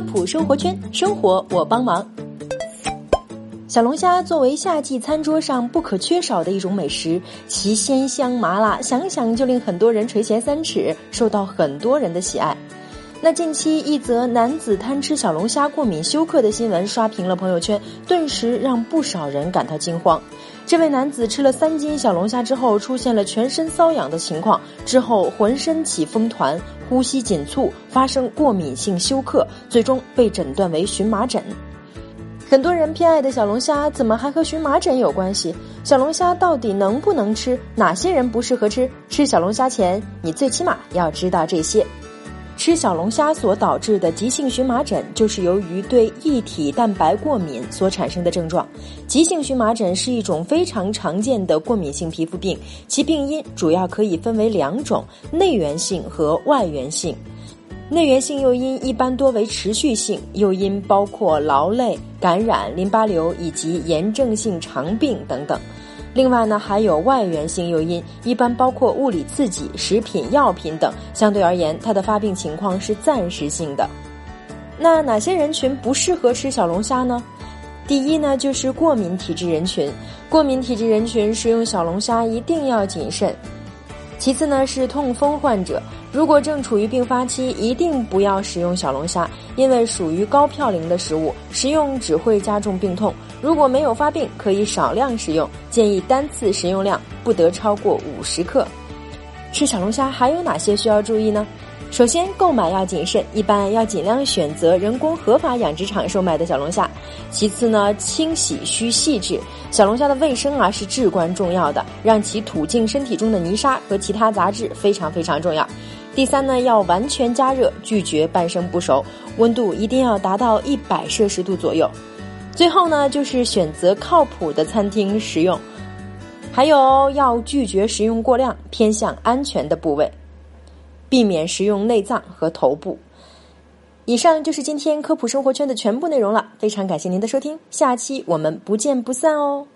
普生活圈，生活我帮忙。小龙虾作为夏季餐桌上不可缺少的一种美食，其鲜香麻辣，想想就令很多人垂涎三尺，受到很多人的喜爱。那近期一则男子贪吃小龙虾过敏休克的新闻刷屏了朋友圈，顿时让不少人感到惊慌。这位男子吃了三斤小龙虾之后，出现了全身瘙痒的情况，之后浑身起风团，呼吸紧促，发生过敏性休克，最终被诊断为荨麻疹。很多人偏爱的小龙虾，怎么还和荨麻疹有关系？小龙虾到底能不能吃？哪些人不适合吃？吃小龙虾前，你最起码要知道这些。吃小龙虾所导致的急性荨麻疹，就是由于对异体蛋白过敏所产生的症状。急性荨麻疹是一种非常常见的过敏性皮肤病，其病因主要可以分为两种：内源性和外源性。内源性诱因一般多为持续性诱因，包括劳累、感染、淋巴瘤以及炎症性肠病等等。另外呢，还有外源性诱因，一般包括物理刺激、食品药品等。相对而言，它的发病情况是暂时性的。那哪些人群不适合吃小龙虾呢？第一呢，就是过敏体质人群。过敏体质人群食用小龙虾一定要谨慎。其次呢，是痛风患者。如果正处于病发期，一定不要食用小龙虾，因为属于高嘌呤的食物，食用只会加重病痛。如果没有发病，可以少量食用，建议单次食用量不得超过五十克。吃小龙虾还有哪些需要注意呢？首先，购买要谨慎，一般要尽量选择人工合法养殖场售卖的小龙虾。其次呢，清洗需细致，小龙虾的卫生啊是至关重要的，让其吐净身体中的泥沙和其他杂质非常非常重要。第三呢，要完全加热，拒绝半生不熟，温度一定要达到一百摄氏度左右。最后呢，就是选择靠谱的餐厅食用，还有要拒绝食用过量，偏向安全的部位，避免食用内脏和头部。以上就是今天科普生活圈的全部内容了，非常感谢您的收听，下期我们不见不散哦。